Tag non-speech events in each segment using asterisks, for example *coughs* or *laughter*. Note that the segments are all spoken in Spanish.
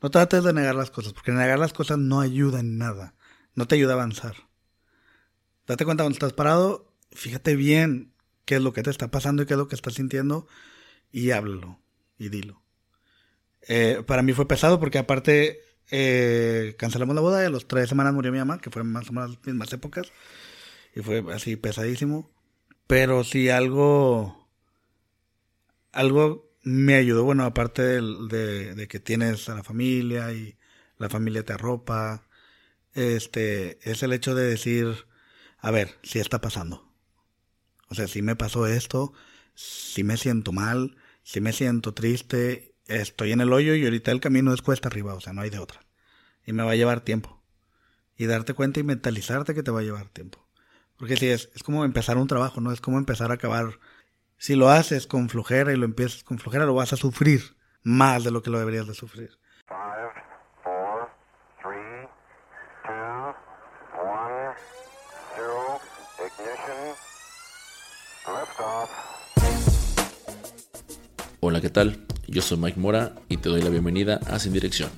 No trates de negar las cosas, porque negar las cosas no ayuda en nada. No te ayuda a avanzar. Date cuenta cuando estás parado, fíjate bien qué es lo que te está pasando y qué es lo que estás sintiendo y háblalo y dilo. Eh, para mí fue pesado porque aparte eh, cancelamos la boda y a las tres semanas murió mi mamá, que fue más o menos las mismas épocas. Y fue así pesadísimo. Pero si algo, algo me ayudó, bueno, aparte de, de, que tienes a la familia y la familia te arropa, este, es el hecho de decir, a ver, si está pasando. O sea, si me pasó esto, si me siento mal, si me siento triste, estoy en el hoyo y ahorita el camino es cuesta arriba, o sea, no hay de otra. Y me va a llevar tiempo. Y darte cuenta y mentalizarte que te va a llevar tiempo. Porque si es, es como empezar un trabajo, ¿no? Es como empezar a acabar. Si lo haces con flojera y lo empiezas con flojera, lo vas a sufrir más de lo que lo deberías de sufrir. Hola, ¿qué tal? Yo soy Mike Mora y te doy la bienvenida a Sin Dirección,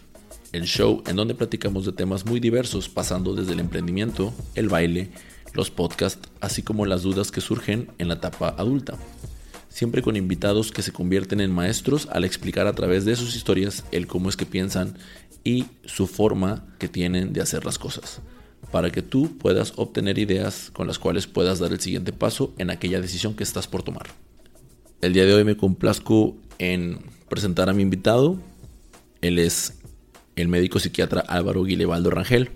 el show en donde platicamos de temas muy diversos, pasando desde el emprendimiento, el baile, los podcasts, así como las dudas que surgen en la etapa adulta. Siempre con invitados que se convierten en maestros al explicar a través de sus historias el cómo es que piensan y su forma que tienen de hacer las cosas, para que tú puedas obtener ideas con las cuales puedas dar el siguiente paso en aquella decisión que estás por tomar. El día de hoy me complazco en presentar a mi invitado. Él es el médico psiquiatra Álvaro Guilevaldo Rangel,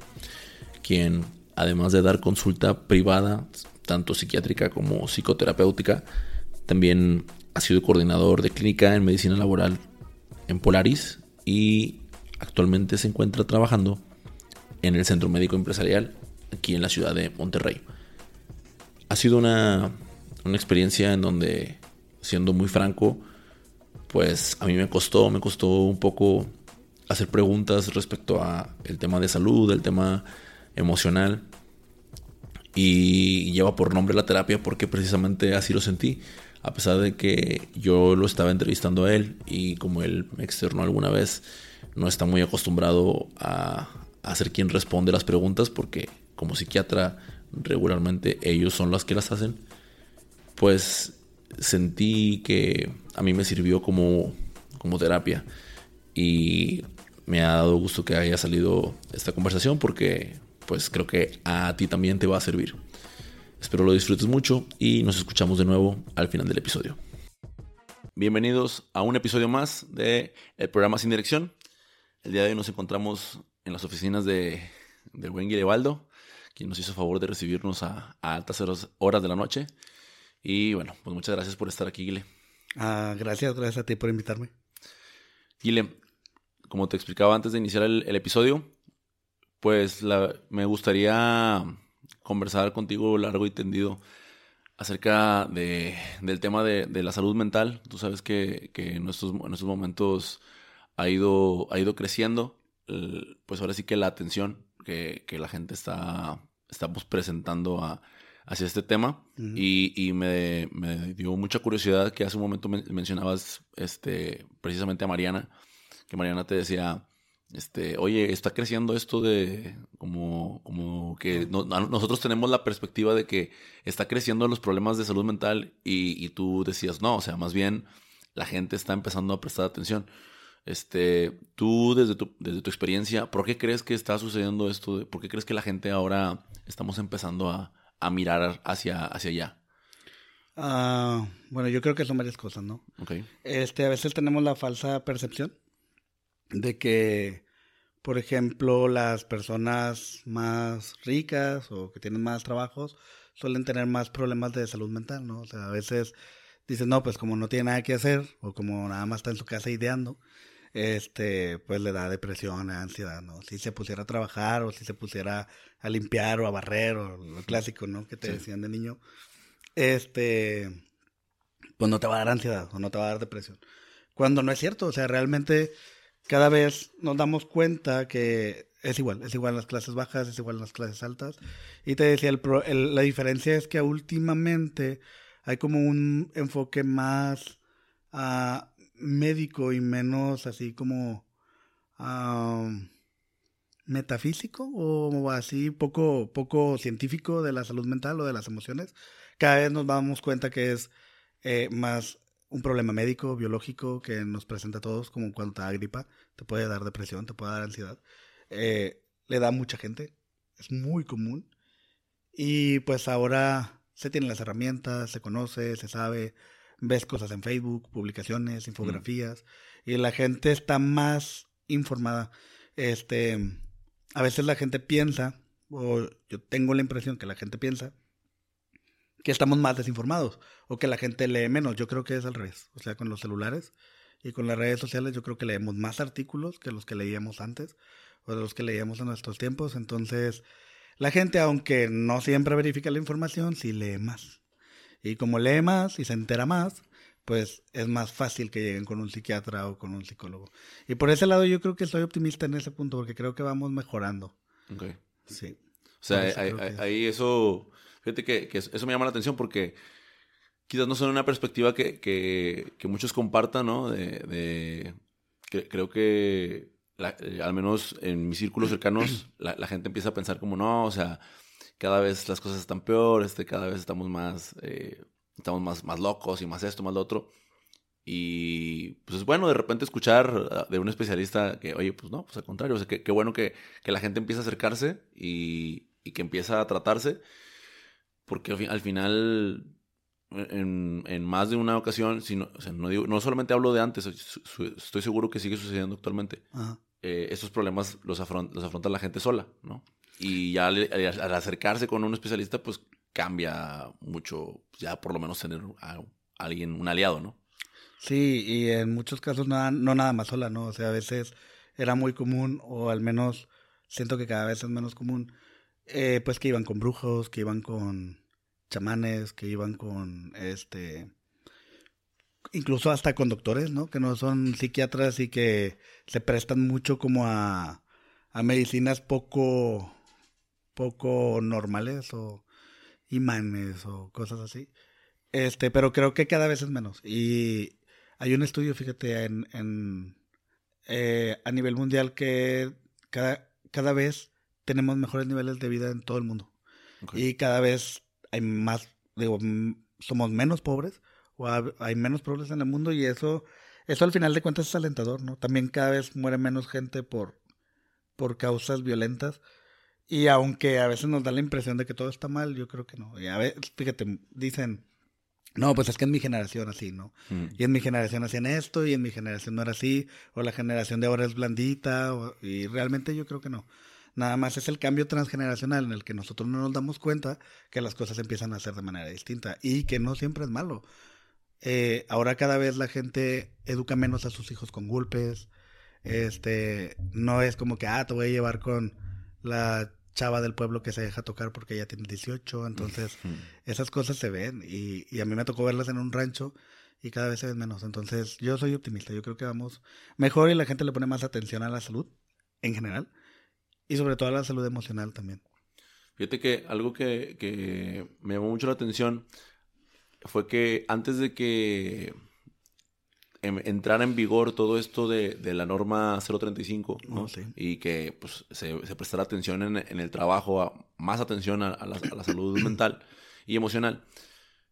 quien además de dar consulta privada, tanto psiquiátrica como psicoterapéutica, también ha sido coordinador de clínica en medicina laboral en Polaris y actualmente se encuentra trabajando en el Centro Médico Empresarial aquí en la ciudad de Monterrey. Ha sido una, una experiencia en donde siendo muy franco, pues a mí me costó, me costó un poco hacer preguntas respecto a el tema de salud, el tema emocional. Y lleva por nombre la terapia porque precisamente así lo sentí. A pesar de que yo lo estaba entrevistando a él y como él me externó alguna vez, no está muy acostumbrado a, a ser quien responde las preguntas porque como psiquiatra regularmente ellos son los que las hacen. Pues sentí que a mí me sirvió como, como terapia. Y me ha dado gusto que haya salido esta conversación porque pues creo que a ti también te va a servir. Espero lo disfrutes mucho y nos escuchamos de nuevo al final del episodio. Bienvenidos a un episodio más de el programa Sin Dirección. El día de hoy nos encontramos en las oficinas de, del buen Guilevaldo, quien nos hizo favor de recibirnos a, a altas horas de la noche. Y bueno, pues muchas gracias por estar aquí, Guile. Ah, gracias, gracias a ti por invitarme. Guile, como te explicaba antes de iniciar el, episodio, pues me gustaría conversar contigo largo y tendido acerca de, del tema de, la salud mental. Tú sabes que, en, estos, en momentos ha ido, ha ido creciendo, pues ahora sí que la atención que, que la gente está, estamos presentando a, hacia este tema y, me, dio mucha curiosidad que hace un momento mencionabas este, precisamente a Mariana, que Mariana te decía, este, oye, está creciendo esto de como, como que nosotros tenemos la perspectiva de que está creciendo los problemas de salud mental y, tú decías, no, o sea, más bien la gente está empezando a prestar atención. Este, tú desde tu, desde tu experiencia, ¿por qué crees que está sucediendo esto? ¿Por qué crees que la gente ahora estamos empezando a, a mirar hacia, hacia allá? Ah, bueno, yo creo que son varias cosas, ¿no? Okay. Este, a veces tenemos la falsa percepción de que, por ejemplo, las personas más ricas o que tienen más trabajos suelen tener más problemas de salud mental, ¿no? O sea, a veces dicen, no, pues como no tiene nada que hacer o como nada más está en su casa ideando, este, pues le da depresión, ansiedad, ¿no? Si se pusiera a trabajar o si se pusiera a limpiar o a barrer o lo clásico, ¿no? Que te decían de niño, este, pues no te va a dar ansiedad o no te va a dar depresión. Cuando no es cierto, o sea, realmente cada vez nos damos cuenta que es igual, es igual en las clases bajas, es igual en las clases altas. Y te decía, la diferencia es que últimamente hay como un enfoque más a médico y menos así como metafísico o así poco, poco científico de la salud mental o de las emociones, cada vez nos damos cuenta que es eh, más un problema médico, biológico, que nos presenta a todos, como cuando te da gripa, te puede dar depresión, te puede dar ansiedad. Eh, le da a mucha gente, es muy común. Y pues ahora se tienen las herramientas, se conoce, se sabe, ves cosas en Facebook, publicaciones, infografías, y la gente está más informada. Este, a veces la gente piensa, o yo tengo la impresión que la gente piensa, que estamos más desinformados o que la gente lee menos. Yo creo que es al revés. O sea, con los celulares y con las redes sociales yo creo que leemos más artículos que los que leíamos antes o de los que leíamos en nuestros tiempos. Entonces, la gente, aunque no siempre verifica la información, sí lee más. Y como lee más y se entera más, pues es más fácil que lleguen con un psiquiatra o con un psicólogo. Y por ese lado yo creo que estoy optimista en ese punto porque creo que vamos mejorando. Ok. Sí. O sea, ahí, eso, fíjate que, eso me llama la atención porque quizás no son una perspectiva que, que, muchos compartan, ¿no? De, que, creo que eh, al menos en mis círculos cercanos *clears throat* la, gente empieza a pensar como, no, o sea, cada vez las cosas están peor, este, cada vez estamos más... Eh, estamos más, más locos y más esto, más lo otro. Y pues es bueno de repente escuchar de un especialista que, oye, pues no, pues al contrario, o sea, qué bueno que, que, la gente empieza a acercarse y, y, que empieza a tratarse, porque al, final, en, en, más de una ocasión, o sea, no, digo, no solamente hablo de antes, estoy seguro que sigue sucediendo actualmente, eh, estos problemas los, los afronta la gente sola, ¿no? Y ya al, al, acercarse con un especialista, pues cambia mucho, ya por lo menos tener a alguien, un aliado, ¿no? Sí, y en muchos casos no, no nada más sola, ¿no? O sea, a veces era muy común, o al menos siento que cada vez es menos común, eh, pues que iban con brujos, que iban con chamanes, que iban con este incluso hasta con doctores, ¿no? Que no son psiquiatras y que se prestan mucho como a, a medicinas poco poco normales o imanes o cosas así. Este, pero creo que cada vez es menos. Y hay un estudio, fíjate, en, en eh, a nivel mundial que cada, cada vez tenemos mejores niveles de vida en todo el mundo. Y cada vez hay más, digo, somos menos pobres o hay menos pobres en el mundo y eso, eso al final de cuentas es alentador, ¿no? También cada vez muere menos gente por, por causas violentas y aunque a veces nos da la impresión de que todo está mal, yo creo que no. Y a veces, fíjate, dicen, no, pues es que en mi generación así, ¿no? Mm. Y en mi generación hacían esto y en mi generación no era así, o la generación de ahora es blandita, y realmente yo creo que no. Nada más es el cambio transgeneracional en el que nosotros no nos damos cuenta que las cosas empiezan a hacer de manera distinta y que no siempre es malo. Eh, ahora cada vez la gente educa menos a sus hijos con golpes. Este, no es como que, ah, te voy a llevar con la chava del pueblo que se deja tocar porque ella tiene 18, entonces esas cosas se ven y, y, a mí me tocó verlas en un rancho y cada vez se ven menos, entonces yo soy optimista, yo creo que vamos mejor y la gente le pone más atención a la salud en general y sobre todo a la salud emocional también. Fíjate que algo que, que me llamó mucho la atención fue que antes de que entrar en vigor todo esto de, de la norma 035, ¿no? Y que pues, se, se prestara atención en, en, el trabajo, más atención a, la, a, la, salud *coughs* mental y emocional.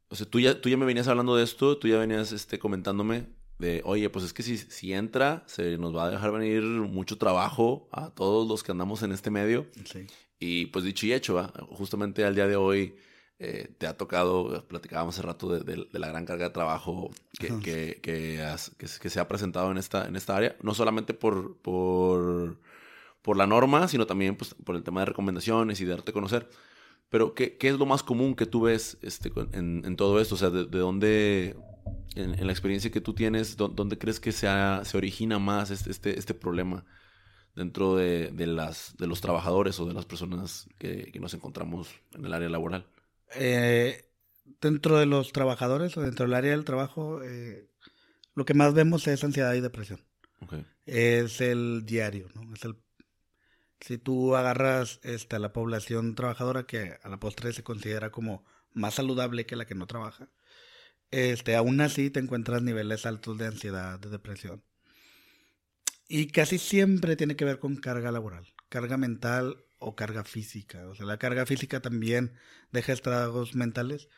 O sea, tú ya, tú ya me venías hablando de esto, tú ya venías este, comentándome de, oye, pues es que si, si entra, se nos va a dejar venir mucho trabajo a todos los que andamos en este medio. Sí. Y pues dicho y hecho, justamente al día de hoy eh, te ha tocado, platicábamos hace rato de, la gran carga de trabajo que, que, que, se ha presentado en esta, en esta área, no solamente por, por, por la norma, sino también pues, por el tema de recomendaciones y de darte a conocer. Pero, ¿qué, ¿qué, es lo más común que tú ves este, en, en todo esto? O sea, ¿de, dónde, en, la experiencia que tú tienes, dónde crees que se, se origina más este, este, este problema dentro de, de, las, de los trabajadores o de las personas que, que nos encontramos en el área laboral? eh, dentro de los trabajadores o dentro del área del trabajo, eh, lo que más vemos es ansiedad y depresión. Es el diario, ¿no? Es el, si tú agarras este, a la población trabajadora, que a la postre se considera como más saludable que la que no trabaja, este, aún así te encuentras niveles altos de ansiedad, de depresión. Y casi siempre tiene que ver con carga laboral, carga mental o carga física. O sea, la carga física también deja estragos mentales.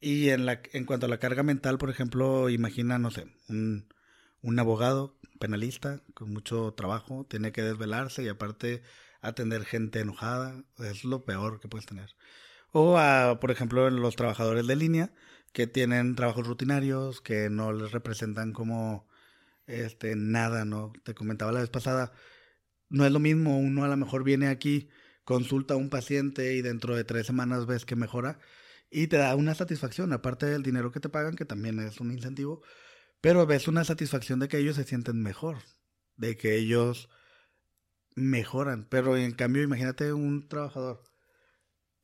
Y en, cuanto a la carga mental, por ejemplo, imagina, no sé, un abogado penalista con mucho trabajo, tiene que desvelarse y aparte atender gente enojada, es lo peor que puedes tener. O, a, por ejemplo, los trabajadores de línea que tienen trabajos rutinarios, que no les representan como este nada, ¿no? Te comentaba la vez pasada, no es lo mismo, uno a lo mejor viene aquí, consulta a un paciente y dentro de tres semanas ves que mejora y te da una satisfacción, aparte del dinero que te pagan, que también es un incentivo, pero ves una satisfacción de que ellos se sienten mejor, de que ellos mejoran. Pero en cambio, imagínate un trabajador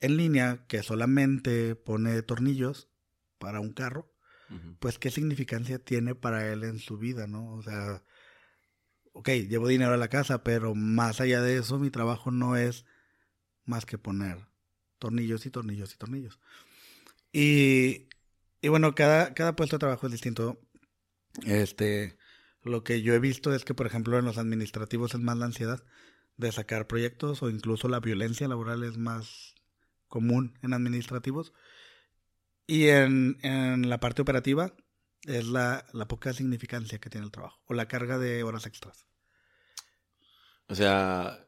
en línea que solamente pone tornillos para un carro, pues qué significancia tiene para él en su vida, ¿no? O sea, ok, llevo dinero a la casa, pero más allá de eso, mi trabajo no es más que poner tornillos y tornillos y tornillos. Y, y bueno, cada, cada puesto de trabajo es distinto. Este, lo que yo he visto es que, por ejemplo, en los administrativos es más la ansiedad de sacar proyectos o incluso la violencia laboral es más común en administrativos. Y en, en la parte operativa es la, la, poca significancia que tiene el trabajo o la carga de horas extras. O sea,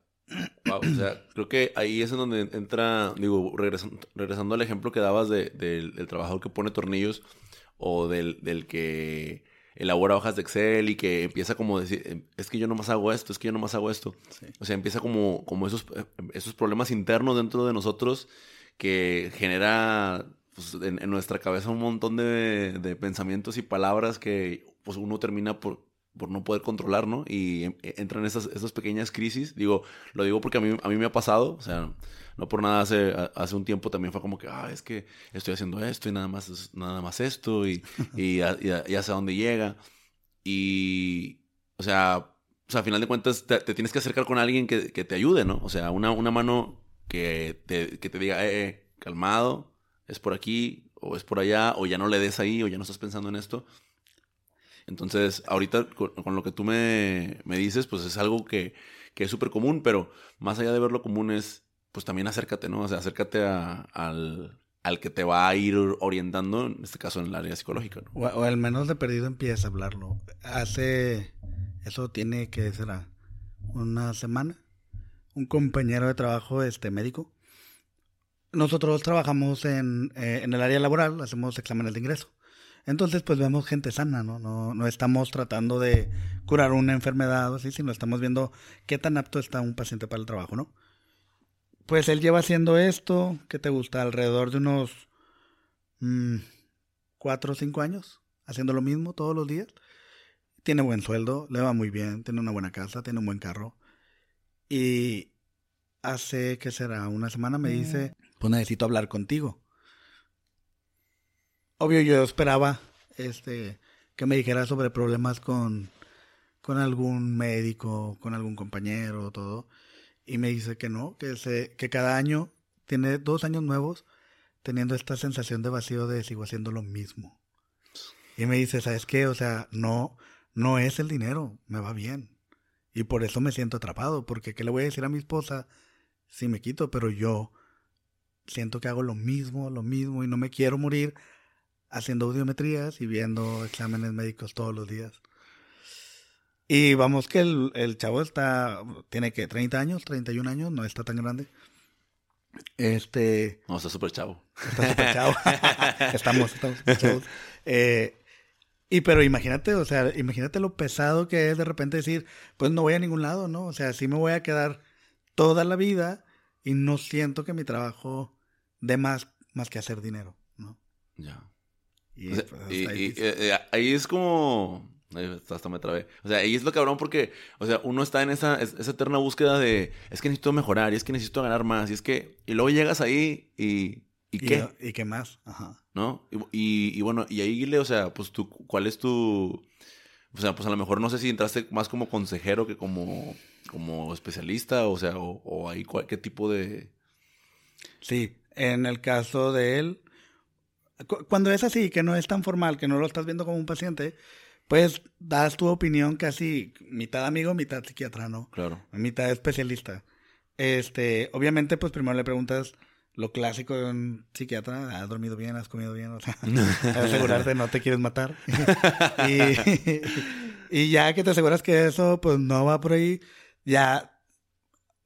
o sea, creo que ahí es en donde entra, digo, regresando, regresando al ejemplo que dabas de, del trabajador que pone tornillos o del, del que elabora hojas de Excel y que empieza como decir, em, es que yo nomás hago esto, es que yo nomás hago esto. O sea, empieza como, como esos, eh, esos problemas internos dentro de nosotros que genera pues, en, nuestra cabeza un montón de, de, pensamientos y palabras que pues uno termina por, por no poder controlar, ¿no? Y em, e, entran esas, esas pequeñas crisis. Digo, lo digo porque a mí, a mí me ha pasado, o sea, no por nada hace, hace un tiempo también fue como que, ah, es que estoy haciendo esto y nada más, nada más esto y, y, ya, sé a dónde llega. Y, o sea, o sea, a final de cuentas te, tienes que acercar con alguien que, que, te ayude, ¿no? O sea, una, una mano que te, que te diga, eh, eh, calmado, es por aquí o es por allá, o ya no le des ahí o ya no estás pensando en esto. Entonces, ahorita con, lo que tú me, me, dices, pues es algo que, que es súper común, pero más allá de verlo común es pues también acércate, ¿no? O sea, acércate al, que te va a ir orientando, en este caso en el área psicológica, ¿no? O, al menos de perdido empieza a hablarlo. Hace, eso tiene que será una semana, un compañero de trabajo, este médico, nosotros trabajamos en, eh, en el área laboral, hacemos exámenes de ingreso. Entonces, pues vemos gente sana, ¿no? No, no estamos tratando de curar una enfermedad o así, sino estamos viendo qué tan apto está un paciente para el trabajo, ¿no? Pues él lleva haciendo esto, ¿qué te gusta? Alrededor de unos mmm, cuatro o cinco años, haciendo lo mismo todos los días. Tiene buen sueldo, le va muy bien, tiene una buena casa, tiene un buen carro. Y hace, ¿qué será? Una semana me dice, pues necesito hablar contigo. Obvio, yo esperaba este, que me dijera sobre problemas con, con algún médico, con algún compañero, todo y me dice que no, que, se, que cada año tiene dos años nuevos teniendo esta sensación de vacío de sigo haciendo lo mismo. Y me dice, ¿sabes qué? O sea, no, no es el dinero, me va bien. Y por eso me siento atrapado, porque ¿qué le voy a decir a mi esposa si me quito? Pero yo siento que hago lo mismo, lo mismo, y no me quiero morir haciendo audiometrías y viendo exámenes médicos todos los días. Y vamos que el, el chavo está, tiene que 30 años, 31 años, no está tan grande. Este... No, está súper chavo. Está súper chavo. *laughs* estamos, estamos chavos. Eh, y pero imagínate, o sea, imagínate lo pesado que es de repente decir, pues no voy a ningún lado, ¿no? O sea, sí me voy a quedar toda la vida y no siento que mi trabajo dé más, más que hacer dinero, ¿no? Ya. Y, pues, eh, eh, ahí es como hasta me trabé. O sea, ahí es lo cabrón porque, o sea, uno está en esa, esa eterna búsqueda de, es que necesito mejorar, y es que necesito ganar más, y es que, y luego llegas ahí y, ¿y qué? ¿Y, qué más? Ajá. ¿No? Y, y, bueno, y ahí, o sea, pues tú, ¿cuál es tu, o sea, pues a lo mejor no sé si entraste más como consejero que como, como especialista, o sea, o, o ahí, ¿qué tipo de...? Sí, en el caso de él, cuando es así, que no es tan formal, que no lo estás viendo como un paciente, pues das tu opinión casi mitad amigo, mitad psiquiatra, ¿no? Claro. Mitad especialista. Este, obviamente, pues primero le preguntas lo clásico de un psiquiatra, ¿has dormido bien? ¿Has comido bien? O sea, *laughs* asegurarte no te quieres matar. *laughs* y, y ya que te aseguras que eso, pues no va por ahí, ya,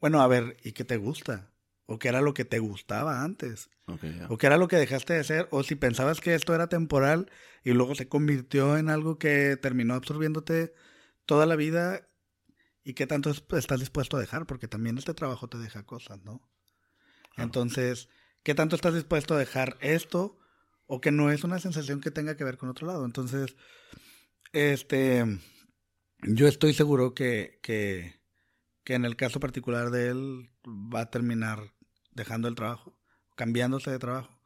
bueno, a ver, ¿y qué te gusta? ¿O qué era lo que te gustaba antes? ¿O qué era lo que dejaste de hacer? ¿O si pensabas que esto era temporal y luego se convirtió en algo que terminó absorbiéndote toda la vida? ¿Y qué tanto estás dispuesto a dejar? Porque también este trabajo te deja cosas, ¿no? Entonces, ¿qué tanto estás dispuesto a dejar esto? O que no es una sensación que tenga que ver con otro lado. Entonces, este, yo estoy seguro que, que, que en el caso particular de él va a terminar dejando el trabajo, cambiándose de trabajo.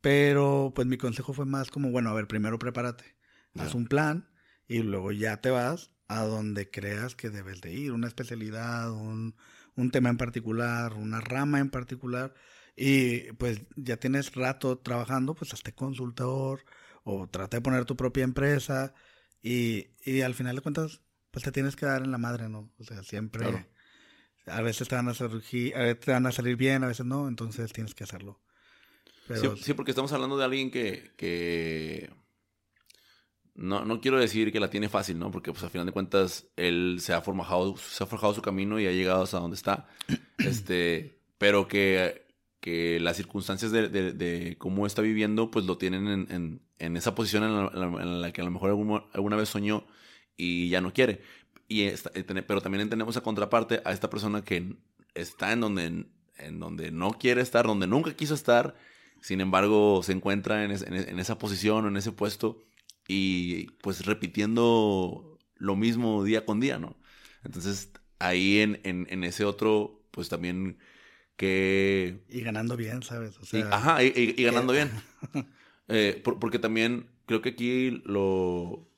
Pero pues mi consejo fue más como, bueno, a ver, primero prepárate, haz un plan y luego ya te vas a donde creas que debes de ir, una especialidad, un, un tema en particular, una rama en particular, y pues ya tienes rato trabajando, pues hazte consultor o trata de poner tu propia empresa y, y al final de cuentas, pues te tienes que dar en la madre, ¿no? O sea, siempre... A veces te van a, surgir, a veces te van a salir bien, a veces no, entonces tienes que hacerlo. Sí, porque estamos hablando de alguien que, que... No, no quiero decir que la tiene fácil, ¿no? Porque pues al final de cuentas él se ha forjado, se ha forjado su camino y ha llegado hasta donde está. *clears throat* este, pero que, que las circunstancias de, de, cómo está viviendo, pues lo tienen en, en, en esa posición en la, que a lo mejor alguna, alguna vez soñó y ya no quiere. Y eh, pero también tenemos a contraparte a esta persona que está en donde, en donde no quiere estar, donde nunca quiso estar, sin embargo se encuentra en, en, esa posición o en ese puesto y pues repitiendo lo mismo día con día, ¿no? Entonces ahí en, en, ese otro, pues también que... Y ganando bien, ¿sabes? O sea, ajá, y, ganando bien. *laughs* Eh, porque también creo que aquí lo,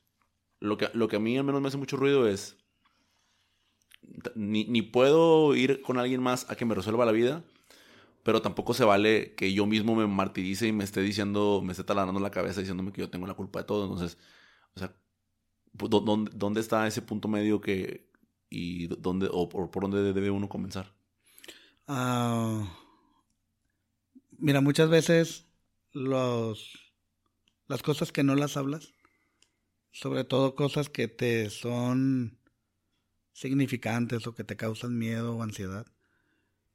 lo, que, lo que a mí al menos me hace mucho ruido es ni, ni puedo ir con alguien más a que me resuelva la vida, pero tampoco se vale que yo mismo me martirice y me esté diciendo, me esté taladrando la cabeza diciéndome que yo tengo la culpa de todo. Entonces, o sea, ¿dónde, dónde está ese punto medio que y dónde o por, por dónde debe uno comenzar? Uh, mira, muchas veces los las cosas que no las hablas, sobre todo cosas que te son significantes o que te causan miedo o ansiedad,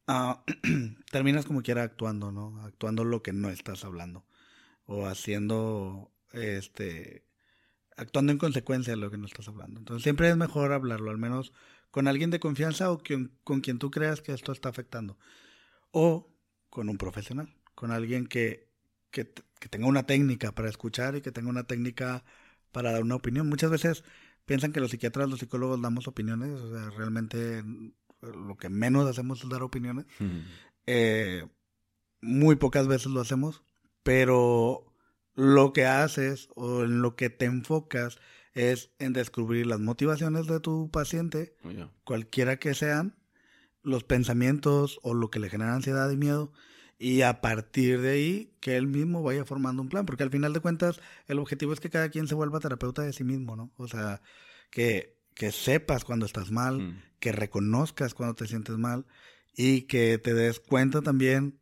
ah, *clears throat* terminas como quiera actuando, ¿no? Actuando lo que no estás hablando. O haciendo, este, actuando en consecuencia de lo que no estás hablando. Entonces siempre es mejor hablarlo, al menos con alguien de confianza o con quien tú creas que esto está afectando. O con un profesional, con alguien que, que, que tenga una técnica para escuchar y que tenga una técnica para dar una opinión. Muchas veces piensan que los psiquiatras, los psicólogos damos opiniones, o sea, realmente lo que menos hacemos es dar opiniones. Eh, muy pocas veces lo hacemos, pero lo que haces o en lo que te enfocas es en descubrir las motivaciones de tu paciente, oh, cualquiera que sean, los pensamientos o lo que le genera ansiedad y miedo, y a partir de ahí que él mismo vaya formando un plan, porque al final de cuentas el objetivo es que cada quien se vuelva terapeuta de sí mismo, ¿no? O sea, que, que sepas cuando estás mal, mm. que reconozcas cuando te sientes mal y que te des cuenta también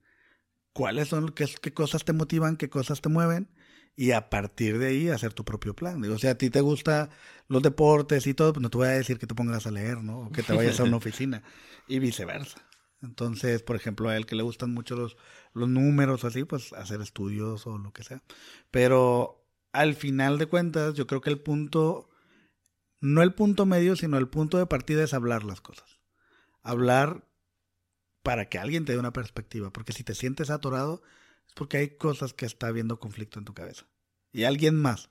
cuáles son, qué, qué cosas te motivan, qué cosas te mueven y a partir de ahí hacer tu propio plan. O sea, a ti te gustan los deportes y todo, pues no te voy a decir que te pongas a leer, ¿no? O que te vayas a una *laughs* oficina y viceversa. Entonces, por ejemplo, a él que le gustan mucho los, los números o así, pues hacer estudios o lo que sea. Pero al final de cuentas, yo creo que el punto, no el punto medio, sino el punto de partida es hablar las cosas. Hablar para que alguien te dé una perspectiva. Porque si te sientes atorado, es porque hay cosas que está habiendo conflicto en tu cabeza. Y alguien más,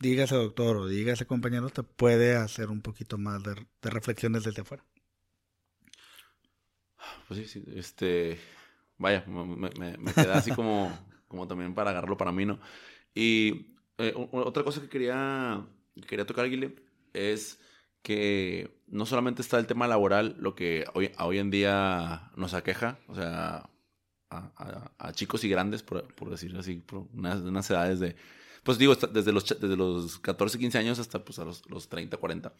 dígase doctor o dígase compañero, te puede hacer un poquito más de, reflexiones desde afuera. Pues sí, sí, este, vaya, me, me, queda así como, como también para agarrarlo para mí, ¿no? Y eh, otra cosa que quería, quería tocar, Guile, es que no solamente está el tema laboral, lo que hoy, en día nos aqueja, o sea, a, chicos y grandes, por, por decirlo así, por unas, unas edades de pues digo, desde los, desde los 14, 15 años hasta pues a los, los 30, 40.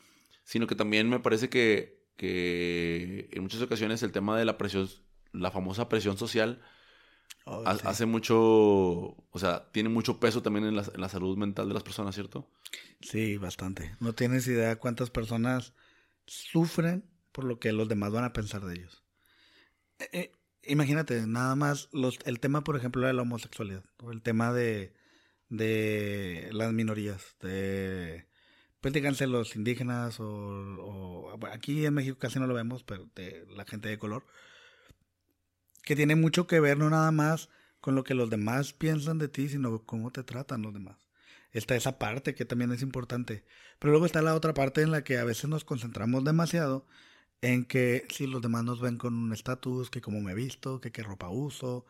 Sino que también me parece que, que en muchas ocasiones el tema de la presión, la famosa presión social, oh, hace mucho, o sea, tiene mucho peso también en la, en la, salud mental de las personas, ¿cierto? Sí, bastante. No tienes idea cuántas personas sufren por lo que los demás van a pensar de ellos. Eh, eh, imagínate, nada más los, el tema, por ejemplo, de la homosexualidad, o el tema de, de las minorías, de pues díganse los indígenas o, aquí en México casi no lo vemos, pero de la gente de color, que tiene mucho que ver no nada más con lo que los demás piensan de ti, sino cómo te tratan los demás. Está esa parte que también es importante, pero luego está la otra parte en la que a veces nos concentramos demasiado en que si los demás nos ven con un estatus, que cómo me he visto, que qué ropa uso,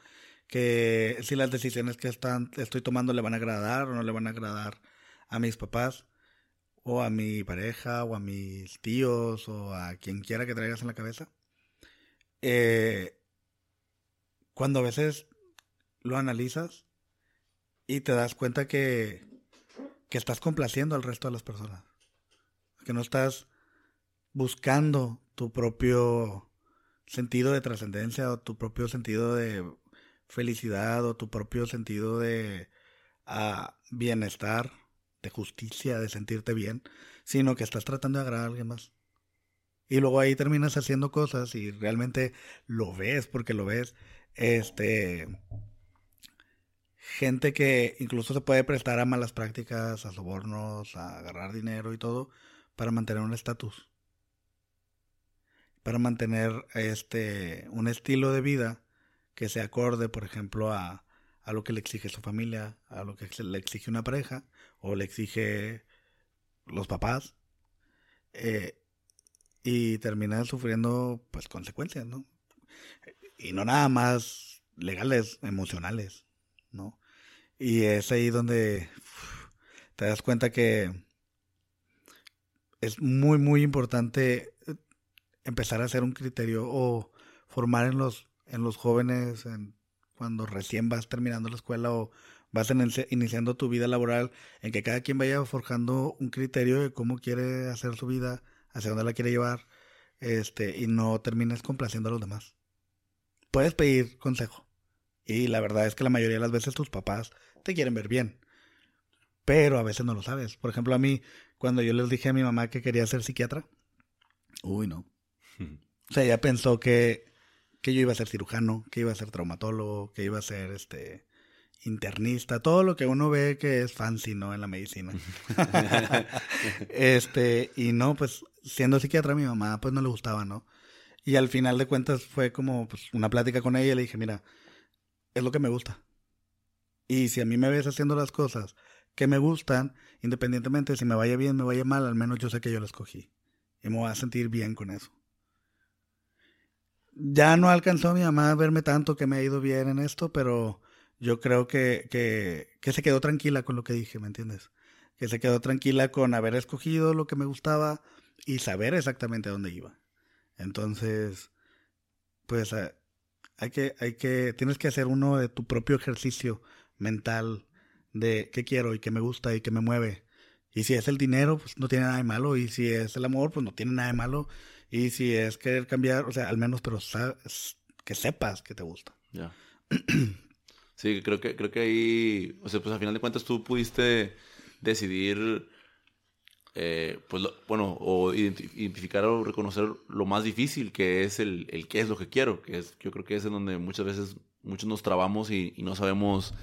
que si las decisiones que estoy tomando le van a agradar o no le van a agradar a mis papás o a mi pareja o a mis tíos o a quien quiera que traigas en la cabeza. Eh, cuando a veces lo analizas y te das cuenta que, que estás complaciendo al resto de las personas, que no estás buscando tu propio sentido de trascendencia o tu propio sentido de felicidad o tu propio sentido de ah, bienestar, de justicia, de sentirte bien, sino que estás tratando de agradar a alguien más. Y luego ahí terminas haciendo cosas y realmente lo ves porque lo ves. Este. Gente que incluso se puede prestar a malas prácticas, a sobornos, a agarrar dinero y todo para mantener un estatus. Para mantener este un estilo de vida que se acorde, por ejemplo, a, a lo que le exige su familia, a lo que le exige una pareja o le exige los papás. Eh, y termina sufriendo pues consecuencias, ¿no? Y no nada más legales, emocionales, ¿no? Y es ahí donde te das cuenta que es muy, muy importante empezar a hacer un criterio o formar en los en los jóvenes, cuando recién vas terminando la escuela o vas iniciando tu vida laboral, en que cada quien vaya forjando un criterio de cómo quiere hacer su vida, hacia dónde la quiere llevar, este, y no termines complaciendo a los demás. Puedes pedir consejo. Y la verdad es que la mayoría de las veces tus papás te quieren ver bien. Pero a veces no lo sabes. Por ejemplo, a mí, cuando yo les dije a mi mamá que quería ser psiquiatra, uy, no. *laughs* O sea, ella pensó que que yo iba a ser cirujano, que iba a ser traumatólogo, que iba a ser este internista, todo lo que uno ve que es fancy, ¿no? En la medicina. *laughs* *laughs* este, y no, pues siendo psiquiatra mi mamá pues no le gustaba, ¿no? Y al final de cuentas fue como pues, una plática con ella y le dije, mira, es lo que me gusta. Y si a mí me ves haciendo las cosas que me gustan, independientemente si me vaya bien, me vaya mal, al menos yo sé que yo la escogí. Y me voy a sentir bien con eso ya no alcanzó mi mamá a verme tanto que me ha ido bien en esto, pero yo creo que, que, se quedó tranquila con lo que dije, ¿me entiendes? Que se quedó tranquila con haber escogido lo que me gustaba y saber exactamente dónde iba. Entonces, pues eh, hay que, hay que, tienes que hacer uno de tu propio ejercicio mental de qué quiero y qué me gusta y qué me mueve. Y si es el dinero, pues no tiene nada de malo. Y si es el amor, pues no tiene nada de malo. Y si es querer cambiar, o sea, al menos, pero que sepas que te gusta. *clears throat* Sí, creo que, creo que ahí, o sea, pues al final de cuentas tú pudiste decidir, eh, pues, bueno, o identificar o reconocer lo más difícil que es el, el qué es lo que quiero, que es, yo creo que es en donde muchas veces muchos nos trabamos y, y no sabemos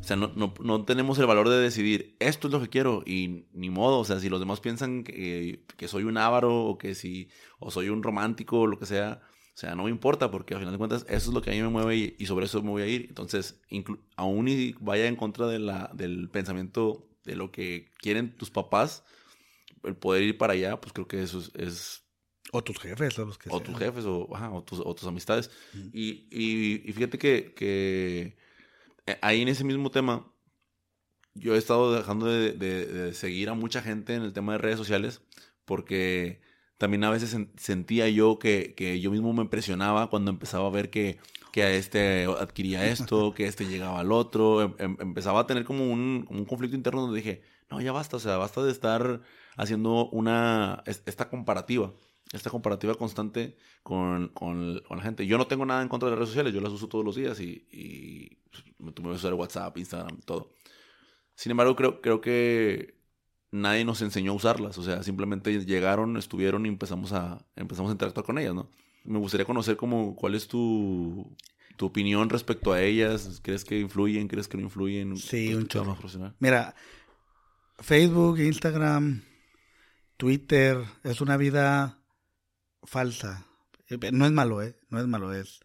o sea, no, no, no, tenemos el valor de decidir, esto es lo que quiero y ni modo. O sea, si los demás piensan que, que soy un ávaro o que si, o soy un romántico o lo que sea, o sea, no me importa porque al final de cuentas eso es lo que a mí me mueve y, sobre eso me voy a ir. Entonces, aún y vaya en contra de la, del pensamiento de lo que quieren tus papás, el poder ir para allá, pues creo que eso es... o tus jefes, o los que O tus jefes, o, o, tus, o tus amistades. y, y, y, fíjate que, que eh, ahí en ese mismo tema, yo he estado dejando de, seguir a mucha gente en el tema de redes sociales porque también a veces sentía yo que, que, yo mismo me presionaba cuando empezaba a ver que, que a este adquiría esto, que este llegaba al otro. Em, em, empezaba a tener como un, un, conflicto interno donde dije, no, ya basta, o sea, basta de estar haciendo una, esta comparativa, esta comparativa constante con, con, con la gente. Yo no tengo nada en contra de las redes sociales, yo las uso todos los días y, y me tuve que usar WhatsApp, Instagram, todo. Sin embargo, creo, creo que nadie nos enseñó a usarlas. O sea, simplemente llegaron, estuvieron y empezamos a, empezamos a interactuar con ellas, ¿no? Me gustaría conocer como cuál es tu, tu opinión respecto a ellas. ¿Crees que influyen? ¿Crees que no influyen? Sí, un chorro. Mira, Facebook, Instagram, Twitter, es una vida falsa. No es malo, ¿eh? No es malo, es...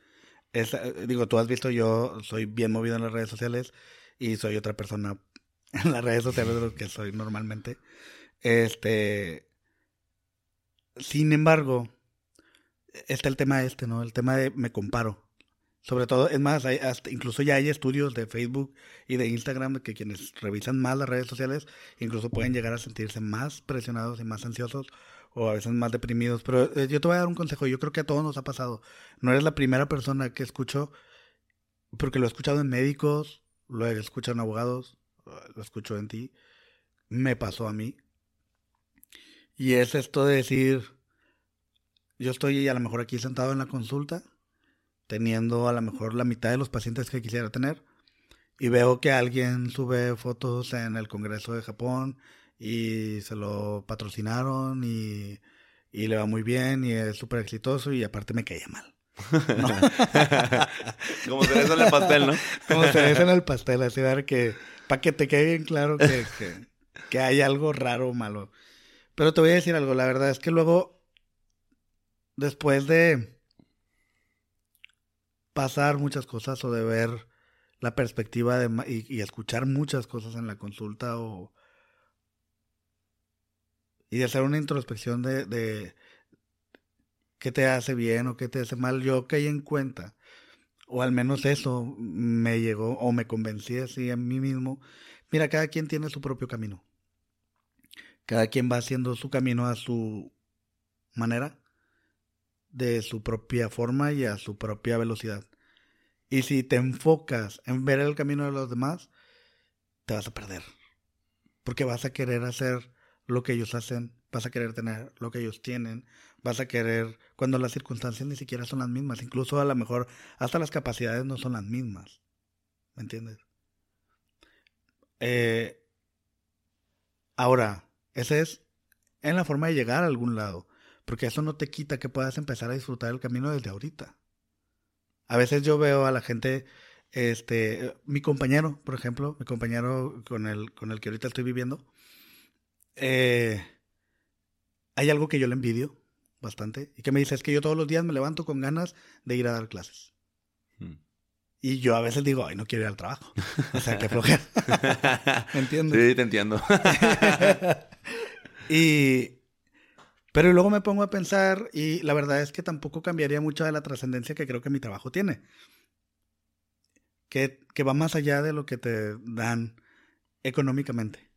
es digo, tú has visto, yo soy bien movido en las redes sociales y soy otra persona *laughs* en las redes sociales de lo que soy normalmente. Este. Sin embargo, está el tema este, ¿no? El tema de me comparo. Sobre todo, es más, hay hasta, incluso ya hay estudios de Facebook y de Instagram que quienes revisan más las redes sociales incluso pueden llegar a sentirse más presionados y más ansiosos o a veces más deprimidos. Pero eh, yo te voy a dar un consejo, yo creo que a todos nos ha pasado. No eres la primera persona que escucho, porque lo he escuchado en médicos, lo he escuchado en abogados, lo escucho en ti, me pasó a mí. Y es esto de decir, yo estoy a lo mejor aquí sentado en la consulta, teniendo a lo mejor la mitad de los pacientes que quisiera tener, y veo que alguien sube fotos en el Congreso de Japón y se lo patrocinaron y, y le va muy bien y es súper exitoso y aparte me caía mal. *laughs* Como se en el pastel, ¿no? *laughs* Como se en el pastel, así ver que para que te quede bien claro que, que, hay algo raro o malo. Pero te voy a decir algo, la verdad es que luego, después de pasar muchas cosas o de ver la perspectiva de, y, escuchar muchas cosas en la consulta o y de hacer una introspección de, de qué te hace bien o qué te hace mal, yo caí en cuenta o al menos eso me llegó o me convencí así a mí mismo. Mira, cada quien tiene su propio camino. Cada quien va haciendo su camino a su manera, de su propia forma y a su propia velocidad. Y si te enfocas en ver el camino de los demás, te vas a perder. Porque vas a querer hacer lo que ellos hacen, vas a querer tener lo que ellos tienen, vas a querer cuando las circunstancias ni siquiera son las mismas, incluso a lo mejor hasta las capacidades no son las mismas. ¿Me entiendes? Eh, ahora, ese es en la forma de llegar a algún lado, porque eso no te quita que puedas empezar a disfrutar el camino desde ahorita. A veces yo veo a la gente, este, mi compañero, por ejemplo, mi compañero con el, con el que ahorita estoy viviendo, eh, hay algo que yo le envidio bastante y que me dice es que yo todos los días me levanto con ganas de ir a dar clases. Hmm. Y yo a veces digo, ay, no quiero ir al trabajo. O sea, qué *laughs* flojera. *laughs* *laughs* ¿Me entiendes? Sí, te entiendo. y... Pero luego me pongo a pensar y la verdad es que tampoco cambiaría mucho de la trascendencia que creo que mi trabajo tiene. Que, va más allá de lo que te dan económicamente.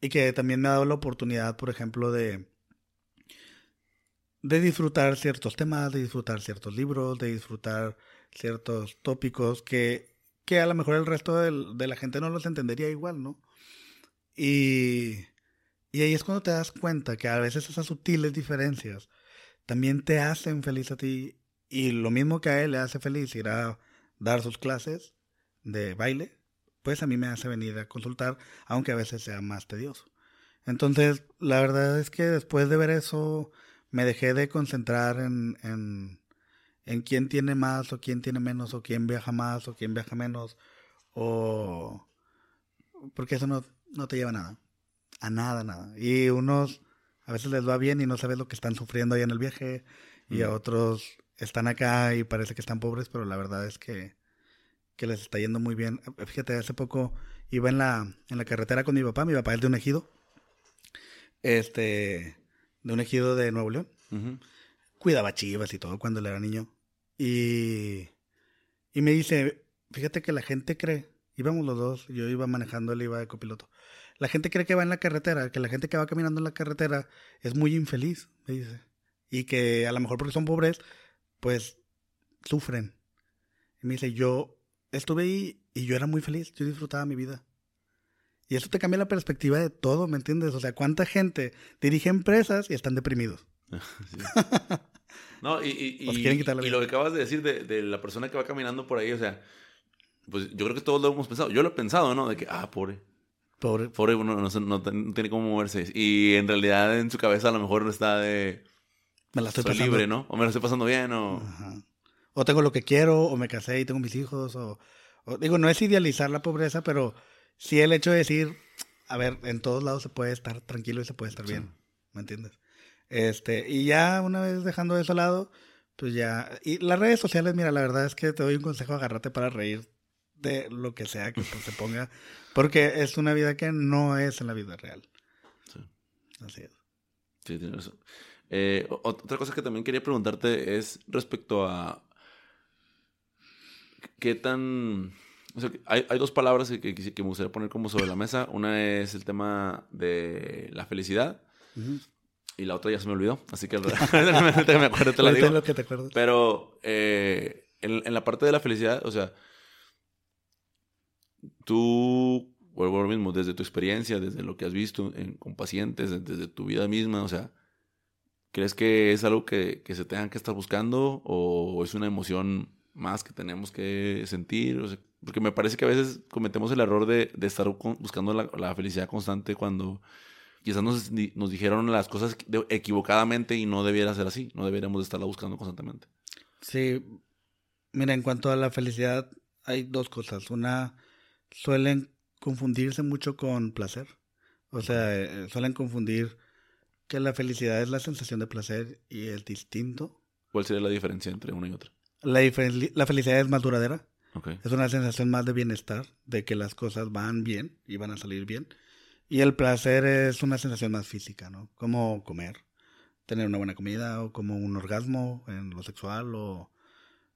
Y que también me ha dado la oportunidad, por ejemplo, de, de disfrutar ciertos temas, de disfrutar ciertos libros, de disfrutar ciertos tópicos que, que a lo mejor el resto de la gente no los entendería igual, ¿no? Y, y ahí es cuando te das cuenta que a veces esas sutiles diferencias también te hacen feliz a ti y lo mismo que a él le hace feliz ir a dar sus clases de baile, pues a mí me hace venir a consultar, aunque a veces sea más tedioso. Entonces, la verdad es que después de ver eso, me dejé de concentrar en, en, en quién tiene más o quién tiene menos o quién viaja más o quién viaja menos o porque eso no, no te lleva a nada, a nada, nada. Y unos a veces les va bien y no sabes lo que están sufriendo ahí en el viaje y a otros están acá y parece que están pobres, pero la verdad es que, que les está yendo muy bien. Fíjate, hace poco iba en la, en la carretera con mi papá, mi papá es de un ejido. Este, de un ejido de Nuevo León. Cuidaba chivas y todo cuando él era niño. Y, y me dice, fíjate que la gente cree, íbamos los dos, yo iba manejando, él iba de copiloto. La gente cree que va en la carretera, que la gente que va caminando en la carretera es muy infeliz, me dice. y que a lo mejor porque son pobres, pues sufren. Y me dice, yo estuve ahí y yo era muy feliz, yo disfrutaba mi vida. Y eso te cambia la perspectiva de todo, ¿me entiendes? O sea, ¿cuánta gente dirige empresas y están deprimidos? *laughs* *laughs* no, y, y, y, lo que acabas de decir de, de, la persona que va caminando por ahí, o sea, pues yo creo que todos lo hemos pensado. Yo lo he pensado, ¿no? De que, ah, pobre. Pobre. Pobre, uno no, no, tiene cómo moverse. Y en realidad en su cabeza a lo mejor está de... Me la estoy pasando. libre, ¿no? O me lo estoy pasando bien, o... O tengo lo que quiero, o me casé y tengo mis hijos, o, Digo, no es idealizar la pobreza, pero sí el hecho de decir, a ver, en todos lados se puede estar tranquilo y se puede estar bien, ¿me entiendes? Este, y ya una vez dejando eso al lado, pues ya... Y las redes sociales, mira, la verdad es que te doy un consejo, agárrate para reír de lo que sea que pues, se ponga, porque es una vida que no es en la vida real. Sí. Así es. Sí, tienes razón. Eh, otra cosa que también quería preguntarte es respecto a qué tan... hay, hay, dos palabras que, que, me gustaría poner como sobre la mesa. Una es el tema de la felicidad. Y la otra ya se me olvidó. Así que *laughs* me acuerdo, te la digo. Lo que te Pero eh, en, en la parte de la felicidad, o sea, tú, vuelvo lo mismo, desde tu experiencia, desde lo que has visto con pacientes, desde tu vida misma, o sea, ¿crees que es algo que, se tengan que estar buscando o es una emoción más que tenemos que sentir? porque me parece que a veces cometemos el error de, estar buscando la, felicidad constante cuando quizás nos, nos dijeron las cosas equivocadamente y no debiera ser así, no deberíamos estarla buscando constantemente. Sí, mira, en cuanto a la felicidad, hay dos cosas. Una, suelen confundirse mucho con placer. O sea, eh, suelen confundir que la felicidad es la sensación de placer y el distinto. ¿Cuál sería la diferencia entre una y otra? La, la felicidad es más duradera. Es una sensación más de bienestar, de que las cosas van bien y van a salir bien. Y el placer es una sensación más física, ¿no? Como comer, tener una buena comida, o como un orgasmo en lo sexual, o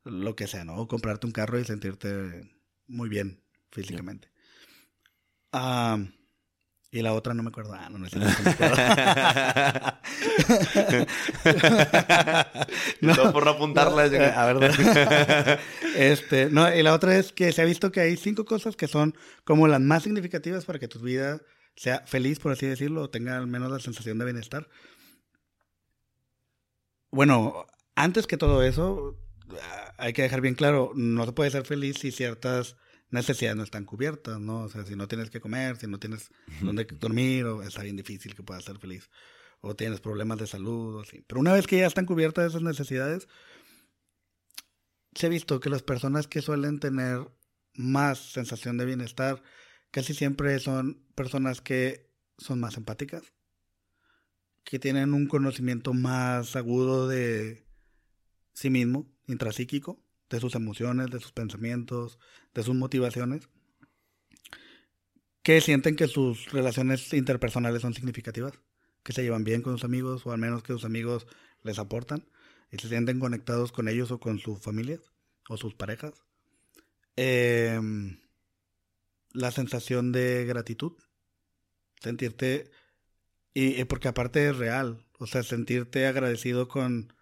lo que sea, ¿no? O comprarte un carro y sentirte muy bien físicamente. Ah, y la otra no me acuerdo. Ah, no, no, *laughs* no, por no apuntarla. Eh, a ver, *laughs* este, no, y la otra es que se ha visto que hay cinco cosas que son como las más significativas para que tu vida sea feliz, por así decirlo, o tenga al menos la sensación de bienestar. Bueno, antes que todo eso, hay que dejar bien claro, no se puede ser feliz si ciertas necesidades no están cubiertas, ¿no? O sea, si no tienes que comer, si no tienes dónde dormir, o está bien difícil que puedas ser feliz. O tienes problemas de salud, o así. Pero una vez que ya están cubiertas esas necesidades, se ha visto que las personas que suelen tener más sensación de bienestar, casi siempre son personas que son más empáticas, que tienen un conocimiento más agudo de sí mismo, intrapsíquico, de sus emociones, de sus pensamientos, de sus motivaciones, que sienten que sus relaciones interpersonales son significativas, que se llevan bien con sus amigos o al menos que sus amigos les aportan y se sienten conectados con ellos o con sus familias o sus parejas. Em, la sensación de gratitud, sentirte, y porque aparte es real, o sea, sentirte agradecido con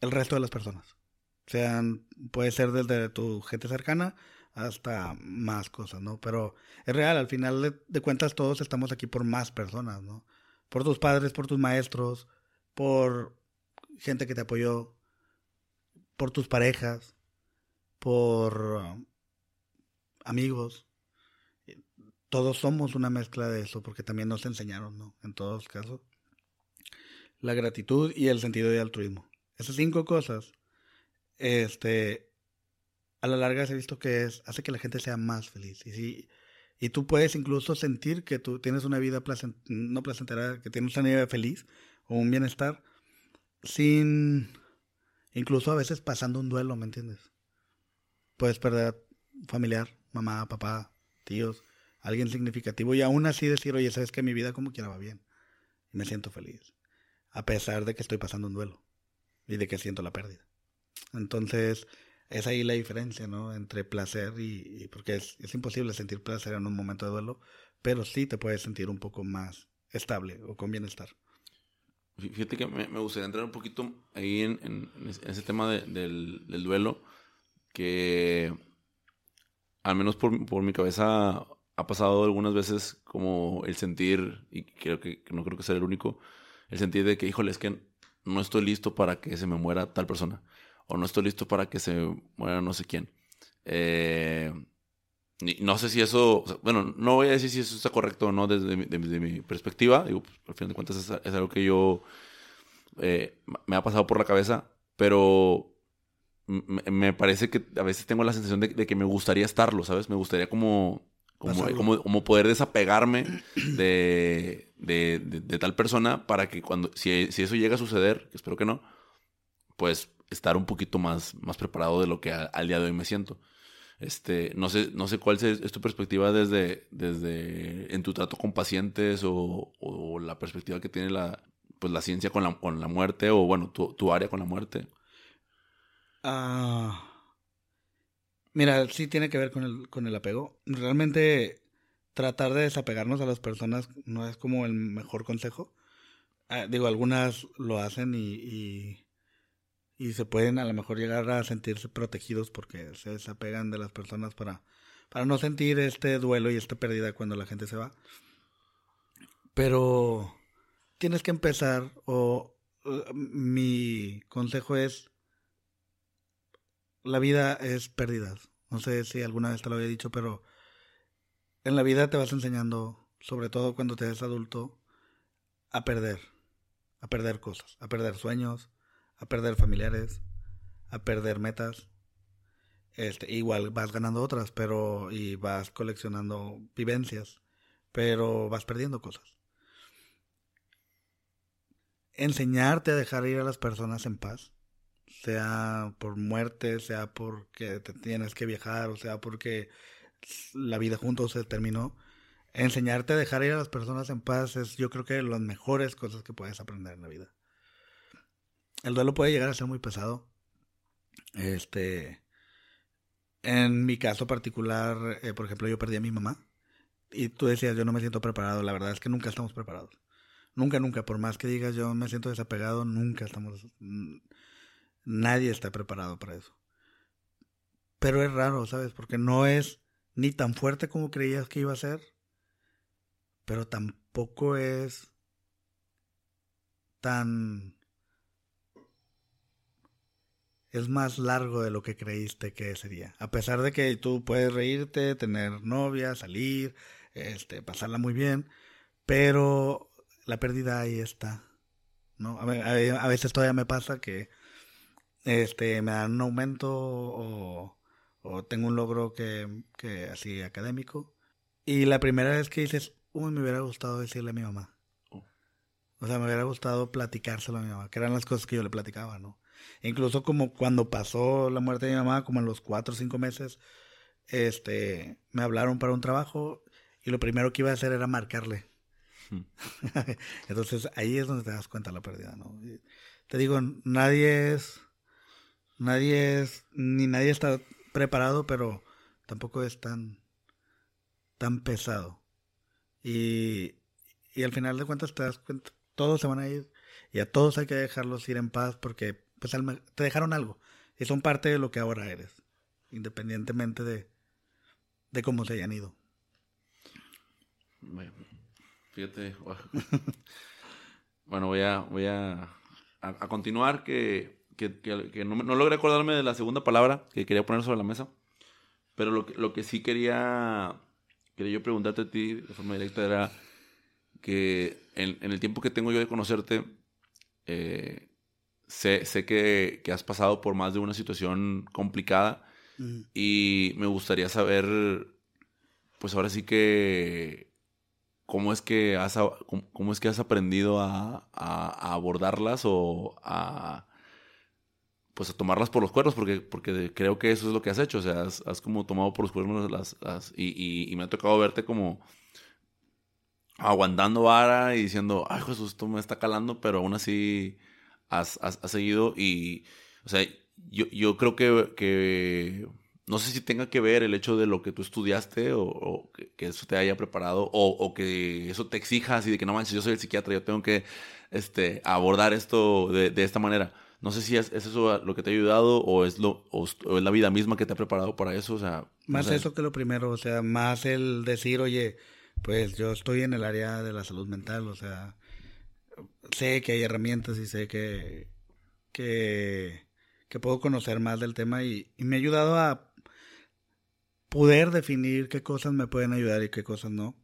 el resto de las personas. Sean, puede ser desde tu gente cercana hasta más cosas, ¿no? Pero es real, al final de, cuentas todos estamos aquí por más personas, ¿no? Por tus padres, por tus maestros, por gente que te apoyó, por tus parejas, por um, amigos. Todos somos una mezcla de eso, porque también nos enseñaron, ¿no? En todos casos. La gratitud y el sentido de altruismo. Esas cinco cosas este, a la larga se ha visto que es, hace que la gente sea más feliz. Y, si, y tú puedes incluso sentir que tú tienes una vida no placentera, que tienes una vida feliz o un bienestar, sin, incluso a veces pasando un duelo, ¿me entiendes? Puedes perder familiar, mamá, papá, tíos, alguien significativo y aún así decir, oye, sabes que mi vida como quiera va bien y me siento feliz, a pesar de que estoy pasando un duelo y de que siento la pérdida. Entonces, es ahí la diferencia, ¿no? Entre placer y... porque es, es, imposible sentir placer en un momento de duelo, pero sí te puedes sentir un poco más estable o con bienestar. Fíjate que me, gustaría entrar un poquito ahí en, ese tema del, duelo, que al menos por, por, mi cabeza ha pasado algunas veces como el sentir, y creo que, no creo que sea el único, el sentir de que, híjole, es que no estoy listo para que se me muera tal persona, o no estoy listo para que se muera no sé quién. Eh, no sé si eso, bueno, no voy a decir si eso está correcto o no desde mi, perspectiva, digo, pues, al final de cuentas es, algo que yo eh, me ha pasado por la cabeza, pero me, parece que a veces tengo la sensación de, que me gustaría estarlo, ¿sabes? Me gustaría como, como, como, poder desapegarme de, de, tal persona para que cuando, si, si, eso llega a suceder, espero que no, pues estar un poquito más, más preparado de lo que al día de hoy me siento. Este, no sé, no sé cuál es, tu perspectiva desde, desde en tu trato con pacientes o, la perspectiva que tiene la, pues la ciencia con la, con la muerte o bueno, tu, área con la muerte. Ah, mira, sí tiene que ver con el, con el apego. Realmente tratar de desapegarnos a las personas no es como el mejor consejo. Ah, digo, algunas lo hacen y y se pueden a lo mejor llegar a sentirse protegidos porque se desapegan de las personas para, para no sentir este duelo y esta pérdida cuando la gente se va. Pero tienes que empezar o uh, mi consejo es la vida es pérdidas. No sé si alguna vez te lo había dicho, pero en la vida te vas enseñando, sobre todo cuando te eres adulto, a perder, a perder cosas, a perder sueños, a perder familiares, a perder metas. Este, igual vas ganando otras, pero y vas coleccionando vivencias, pero vas perdiendo cosas. Enseñarte a dejar ir a las personas en paz, sea por muerte, sea porque te tienes que viajar, o sea porque la vida juntos se terminó. Enseñarte a dejar ir a las personas en paz es yo creo que las mejores cosas que puedes aprender en la vida el duelo puede llegar a ser muy pesado. Este, en mi caso particular, eh, por ejemplo, yo perdí a mi mamá y tú decías, yo no me siento preparado. La verdad es que nunca estamos preparados. Nunca, nunca, por más que digas yo me siento desapegado, nunca estamos... Nadie está preparado para eso. Pero es raro, ¿sabes? Porque no es ni tan fuerte como creías que iba a ser, pero tampoco es tan es más largo de lo que creíste que sería. A pesar de que tú puedes reírte, tener novia, salir, este, pasarla muy bien, pero la pérdida ahí está. ¿no? A, veces todavía me pasa que este, me dan un aumento o, tengo un logro que, que así académico. Y la primera vez que dices, uy, me hubiera gustado decirle a mi mamá. Oh. O sea, me hubiera gustado platicárselo a mi mamá, que eran las cosas que yo le platicaba, ¿no? Incluso como cuando pasó la muerte de mi mamá, como en los cuatro o cinco meses, este, me hablaron para un trabajo y lo primero que iba a hacer era marcarle. Hmm. *laughs* Entonces ahí es donde te das cuenta de la pérdida, ¿no? te digo, nadie es, nadie es, ni nadie está preparado, pero tampoco es tan, tan pesado. Y, y al final de cuentas te das cuenta, todos se van a ir y a todos hay que dejarlos ir en paz porque pues te dejaron algo. Y son parte de lo que ahora eres, independientemente de, de cómo se hayan ido. Bueno, fíjate. *laughs* bueno, voy a, voy a, a, continuar que, que, que, no, no, logré acordarme de la segunda palabra que quería poner sobre la mesa. Pero lo que, lo que sí quería, quería yo preguntarte a ti de forma directa era que en, en el tiempo que tengo yo de conocerte, eh, sé, sé que, que, has pasado por más de una situación complicada y me gustaría saber, pues ahora sí que, cómo es que has, cómo, es que has aprendido a, a, abordarlas o a pues a tomarlas por los cuernos, porque, porque creo que eso es lo que has hecho, o sea, has, como tomado por los cuernos las, las y, y, me ha tocado verte como aguantando vara y diciendo, ay Jesús, esto me está calando, pero aún así has, seguido y, o sea, yo, yo creo que, que, no sé si tenga que ver el hecho de lo que tú estudiaste o, que, eso te haya preparado o, que eso te exija así de que no manches, yo soy el psiquiatra, yo tengo que este, abordar esto de, esta manera. No sé si es, eso lo que te ha ayudado o es, lo, o, es la vida misma que te ha preparado para eso. O sea, más eso que lo primero, o sea, más el decir, oye, pues yo estoy en el área de la salud mental, o sea, sé que hay herramientas y sé que, que, puedo conocer más del tema y, me ha ayudado a poder definir qué cosas me pueden ayudar y qué cosas no.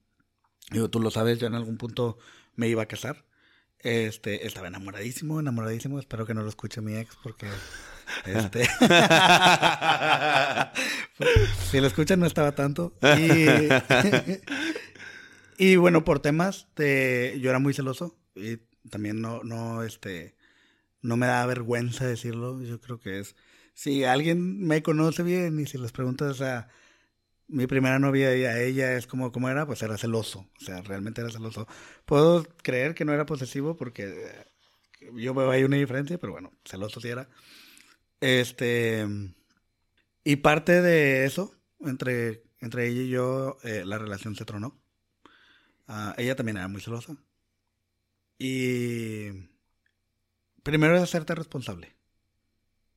Digo, tú lo sabes, yo en algún punto me iba a casar. Este, estaba enamoradísimo, enamoradísimo. Espero que no lo escuche mi ex porque *laughs* este *laughs* si lo escuchan no estaba tanto. Y, *laughs* y bueno, por temas de yo era muy celoso y también no no este no me da vergüenza decirlo. Yo creo que es si alguien me conoce bien y si les preguntas, sea, mi primera novia y a ella es como, como era, pues era celoso, o sea, realmente era celoso. Puedo creer que no era posesivo porque yo veo ahí una diferencia, pero bueno, celoso sí era. Este, y parte de eso, entre, entre ella y yo, eh, la relación se tronó. Ah, ella también era muy celosa. Y primero es hacerte responsable.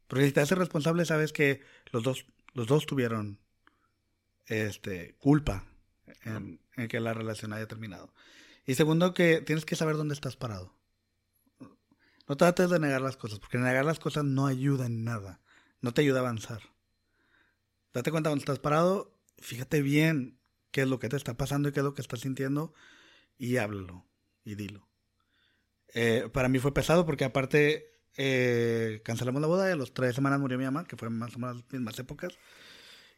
Porque si te haces responsable, sabes que los dos, los dos tuvieron este, culpa en, que la relación haya terminado. Y segundo, que tienes que saber dónde estás parado. No trates de negar las cosas, porque negar las cosas no ayuda en nada. No te ayuda a avanzar. Date cuenta dónde estás parado, fíjate bien qué es lo que te está pasando y qué es lo que estás sintiendo y háblalo y dilo. Eh, para mí fue pesado porque aparte eh, cancelamos la boda y a las tres semanas murió mi mamá, que fue más o menos las mismas épocas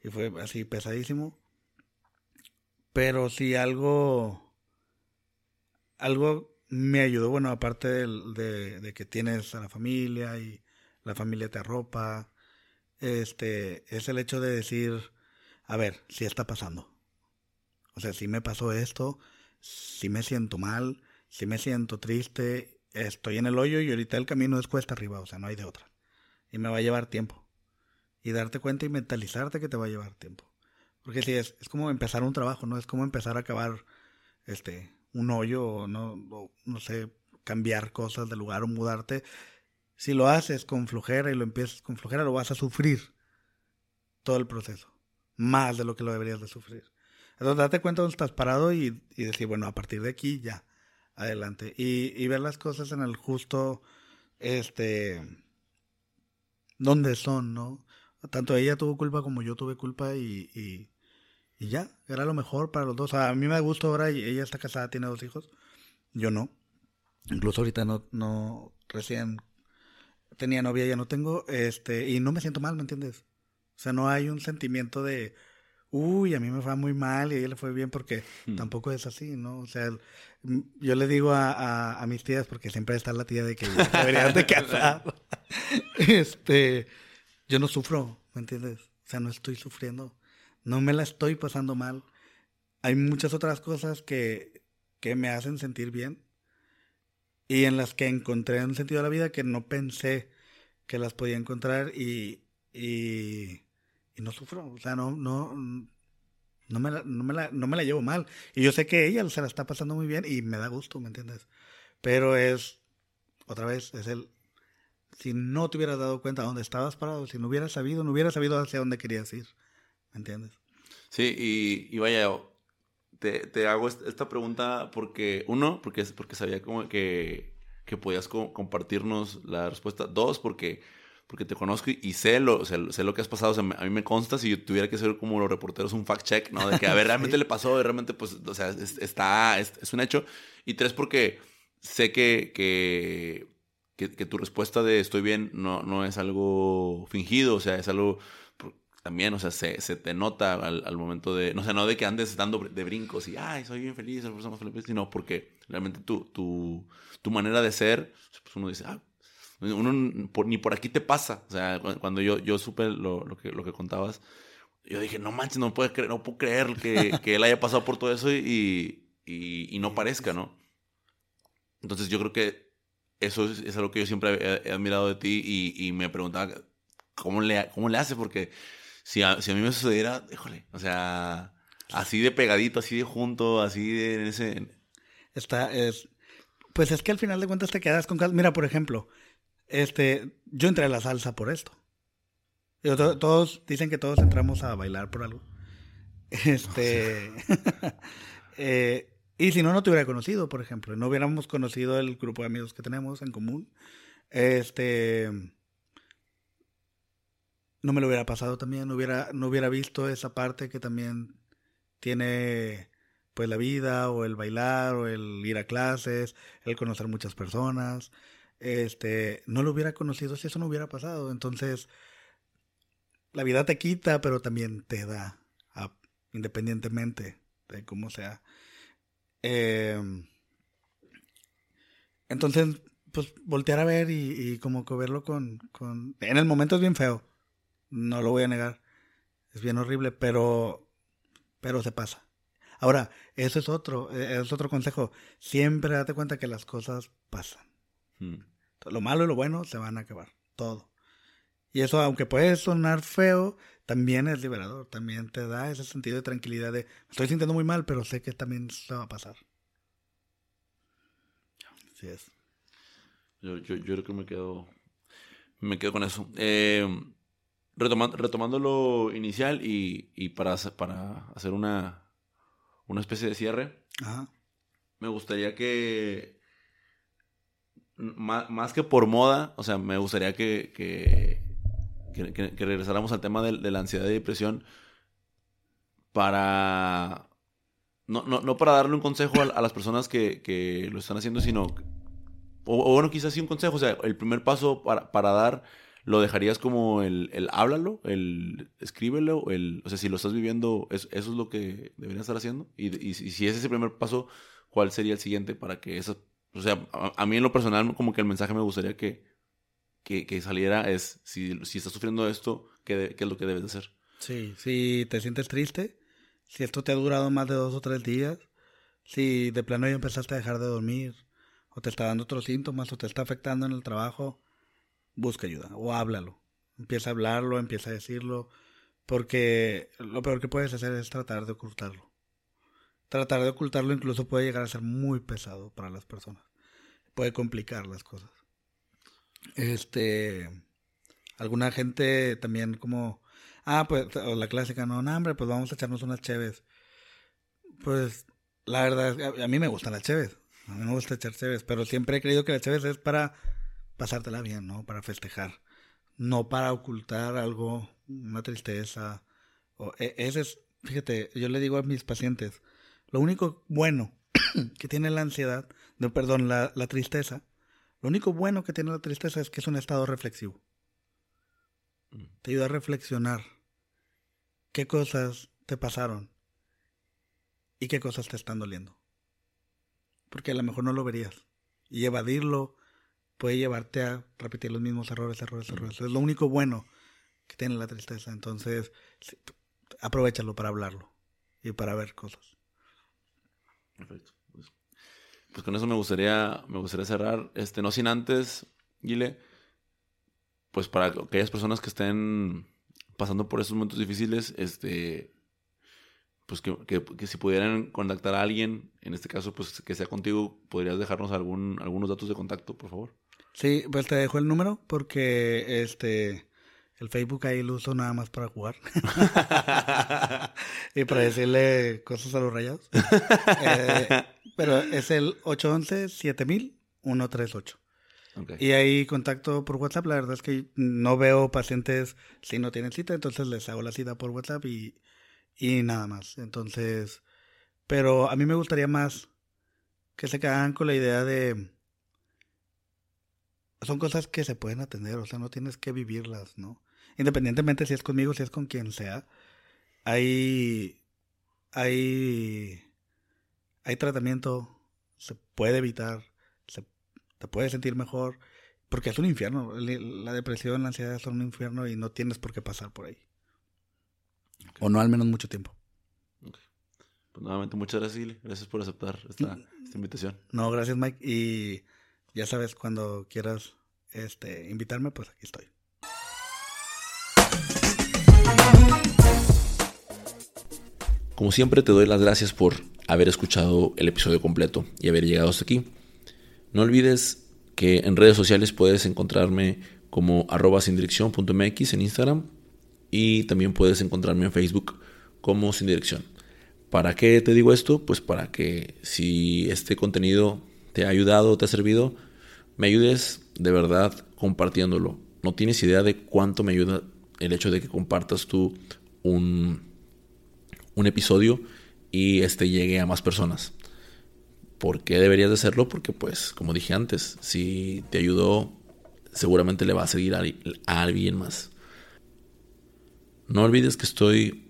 y fue así pesadísimo. Pero si algo, algo me ayudó, bueno, aparte de, de, que tienes a la familia y la familia te arropa, este, es el hecho de decir, a ver, si está pasando. O sea, si me pasó esto, si me siento mal, si me siento triste, estoy en el hoyo y ahorita el camino es cuesta arriba, o sea, no hay de otra. Y me va a llevar tiempo y darte cuenta y mentalizarte que te va a llevar tiempo. Porque si es, es como empezar un trabajo, ¿no? Es como empezar a acabar este, un hoyo o no, no sé, cambiar cosas de lugar o mudarte. Si lo haces con flojera y lo empiezas con flojera, lo vas a sufrir todo el proceso. Más de lo que lo deberías de sufrir. Entonces date cuenta dónde estás parado y, y decir, bueno, a partir de aquí ya, adelante. Y, y ver las cosas en el justo, este, donde son, ¿no? Tanto ella tuvo culpa como yo tuve culpa y, y, ya, era lo mejor para los dos. a mí me gusta ahora, y ella está casada, tiene dos hijos, yo no. Incluso ahorita no, no, recién tenía novia, ya no tengo, este, y no me siento mal, ¿me entiendes? O sea, no hay un sentimiento de, uy, a mí me fue muy mal y a ella le fue bien porque hmm. tampoco es así, ¿no? O sea, yo le digo a, a, mis tías, porque siempre está la tía de que deberían de *laughs* casar, este, yo no sufro, ¿me entiendes? O sea, no estoy sufriendo, no me la estoy pasando mal. Hay muchas otras cosas que, que me hacen sentir bien y en las que encontré un sentido de la vida que no pensé que las podía encontrar y, y, no sufro, o sea, no, no, no me, la, no, me la, no me la llevo mal. Y yo sé que ella se la está pasando muy bien y me da gusto, ¿me entiendes? Pero es, otra vez, es el si no te hubieras dado cuenta dónde estabas parado, si no hubieras sabido, no hubieras sabido hacia dónde querías ir. ¿Me entiendes? Sí, y, vaya, te, te, hago esta pregunta porque, uno, porque, porque sabía como que, que podías compartirnos la respuesta. Dos, porque, porque te conozco y, sé, lo, sé, lo que has pasado. a mí me consta si yo tuviera que ser como los reporteros un fact check, ¿no? De que, a *laughs* ver, realmente le pasó, realmente, pues, o sea, está, es, es, un hecho. Y tres, porque sé que, que que, tu respuesta de estoy bien no, no es algo fingido, o sea, es algo también, o sea, se, se te nota al, momento de, no sé, no de que andes dando de brincos y, ay, soy bien feliz, soy más feliz, sino porque realmente tu, tu, tu manera de ser, pues uno dice, ah, uno ni por aquí te pasa, o sea, cuando yo, yo supe lo, lo, que, lo que contabas, yo dije, no manches, no puedo creer, no puedo creer que, *laughs* que él haya pasado por todo eso y, y, y no parezca, ¿no? Entonces yo creo que eso es, algo que yo siempre he, admirado de ti y, me preguntaba cómo le, cómo le hace, porque si a, si a mí me sucediera, híjole, o sea, así de pegadito, así de junto, así de en ese... Está, es, pues es que al final de cuentas te quedas con... Mira, por ejemplo, este, yo entré a la salsa por esto. todos dicen que todos entramos a bailar por algo. Este... *laughs* eh, y si no, no te hubiera conocido, por ejemplo. No hubiéramos conocido el grupo de amigos que tenemos en común. Este. No me lo hubiera pasado también. No hubiera, no hubiera visto esa parte que también tiene pues la vida o el bailar o el ir a clases, el conocer muchas personas. Este, no lo hubiera conocido si eso no hubiera pasado. Entonces, la vida te quita, pero también te da, independientemente de cómo sea. Em, entonces, pues voltear a ver y, como que verlo con, con... En el momento es bien feo, no lo voy a negar, es bien horrible, pero, pero se pasa. Ahora, eso es otro, e, es otro consejo. Siempre date cuenta que las cosas pasan. Hmm. Lo malo y lo bueno se van a acabar, todo. Y eso, aunque puede sonar feo, también es liberador, también te da ese sentido de tranquilidad de, estoy sintiendo muy mal, pero sé que también se va a pasar. Así es. Yo, yo, yo creo que me quedo, me quedo con eso. Eh, retomando, retomando lo inicial y, y para, para hacer una, una especie de cierre, me gustaría que, más, más, que por moda, o sea, me gustaría que, que que, regresáramos al tema de, la ansiedad y depresión para... No, no, no para darle un consejo a, las personas que, lo están haciendo, sino... O, bueno, quizás sí un consejo. O sea, el primer paso para, para dar lo dejarías como el, el háblalo, el escríbelo, el, o sea, si lo estás viviendo, eso es lo que deberías estar haciendo. Y, y, si es ese primer paso, ¿cuál sería el siguiente para que eso, o sea, a, mí en lo personal como que el mensaje me gustaría que, que, saliera es, si, si estás sufriendo esto, ¿qué, ¿qué, es lo que debes de hacer? Sí, si te sientes triste, si esto te ha durado más de dos o tres días, si de plano ya empezaste a dejar de dormir, o te está dando otros síntomas, o te está afectando en el trabajo, busca ayuda, o háblalo. Empieza a hablarlo, empieza a decirlo, porque lo peor que puedes hacer es tratar de ocultarlo. Tratar de ocultarlo incluso puede llegar a ser muy pesado para las personas. Puede complicar las cosas. Este, alguna gente también como, ah, pues la clásica, no, no, hombre, pues vamos a echarnos unas cheves. Pues la verdad, a, a mí me gustan las cheves, a mí me gusta echar cheves, pero siempre he creído que las cheves es para pasártela bien, ¿no? Para festejar, no para ocultar algo, una tristeza. O, e, ese es, fíjate, yo le digo a mis pacientes, lo único bueno *clears throat* que tiene la ansiedad, no, perdón, la, la tristeza, lo único bueno que tiene la tristeza es que es un estado reflexivo. Mm. Te ayuda a reflexionar qué cosas te pasaron y qué cosas te están doliendo. Porque a lo mejor no lo verías. Y evadirlo puede llevarte a repetir los mismos errores, errores, mm. errores. Es lo único bueno que tiene la tristeza. Entonces, aprovechalo para hablarlo y para ver cosas. Perfecto pues con eso me gustaría, me gustaría cerrar, este, no sin antes, Guile, pues para aquellas personas que estén pasando por esos momentos difíciles, este, pues que, que, si pudieran contactar a alguien, en este caso, pues que sea contigo, ¿podrías dejarnos algún, algunos datos de contacto, por favor? Sí, pues te dejo el número porque este el Facebook ahí lo uso nada más para jugar. *laughs* y para decirle cosas a los rayados. *laughs* Eh, pero es el 811-7000-138. Y ahí contacto por WhatsApp. La verdad es que no veo pacientes si no tienen cita, entonces les hago la cita por WhatsApp y, y nada más. Entonces, pero a mí me gustaría más que se quedaran con la idea de... Son cosas que se pueden atender, o sea, no tienes que vivirlas, ¿no? Independientemente si es conmigo, si es con quien sea, hay, hay, hay tratamiento, se puede evitar, se te puede sentir mejor, porque es un infierno. La depresión, la ansiedad son un infierno y no tienes por qué pasar por ahí. O no al menos mucho tiempo. Pues nuevamente muchas gracias, Gracias por aceptar esta, esta, invitación. No, gracias Mike. Y ya sabes, cuando quieras este, invitarme, pues aquí estoy. Como siempre te doy las gracias por haber escuchado el episodio completo y haber llegado hasta aquí. No olvides que en redes sociales puedes encontrarme como arroba sin en Instagram y también puedes encontrarme en Facebook como sin dirección. ¿Para qué te digo esto? Pues para que si este contenido te ha ayudado, te ha servido, me ayudes de verdad compartiéndolo. No tienes idea de cuánto me ayuda el hecho de que compartas tú un, un episodio y este llegue a más personas. ¿Por qué deberías de hacerlo? Porque pues, como dije antes, si te ayudó, seguramente le va a seguir a, alguien más. No olvides que estoy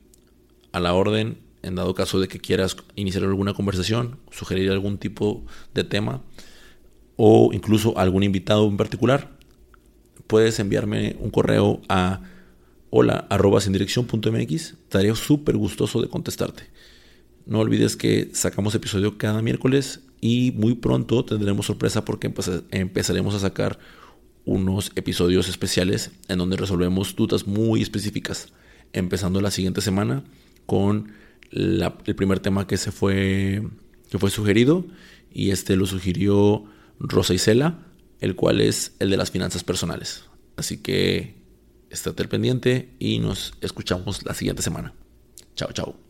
a la orden en dado caso de que quieras iniciar alguna conversación, sugerir algún tipo de tema o incluso algún invitado en particular. Puedes enviarme un correo a hola arroba sin dirección punto mx. Estaré súper gustoso de contestarte. No olvides que sacamos episodio cada miércoles y muy pronto tendremos sorpresa porque empezaremos a sacar unos episodios especiales en donde resolvemos dudas muy específicas. Empezando la siguiente semana con el primer tema que se fue que fue sugerido y este lo sugirió Rosa Isela, el cual es el de las finanzas personales. Así que estate al pendiente y nos escuchamos la siguiente semana. Chao, chao.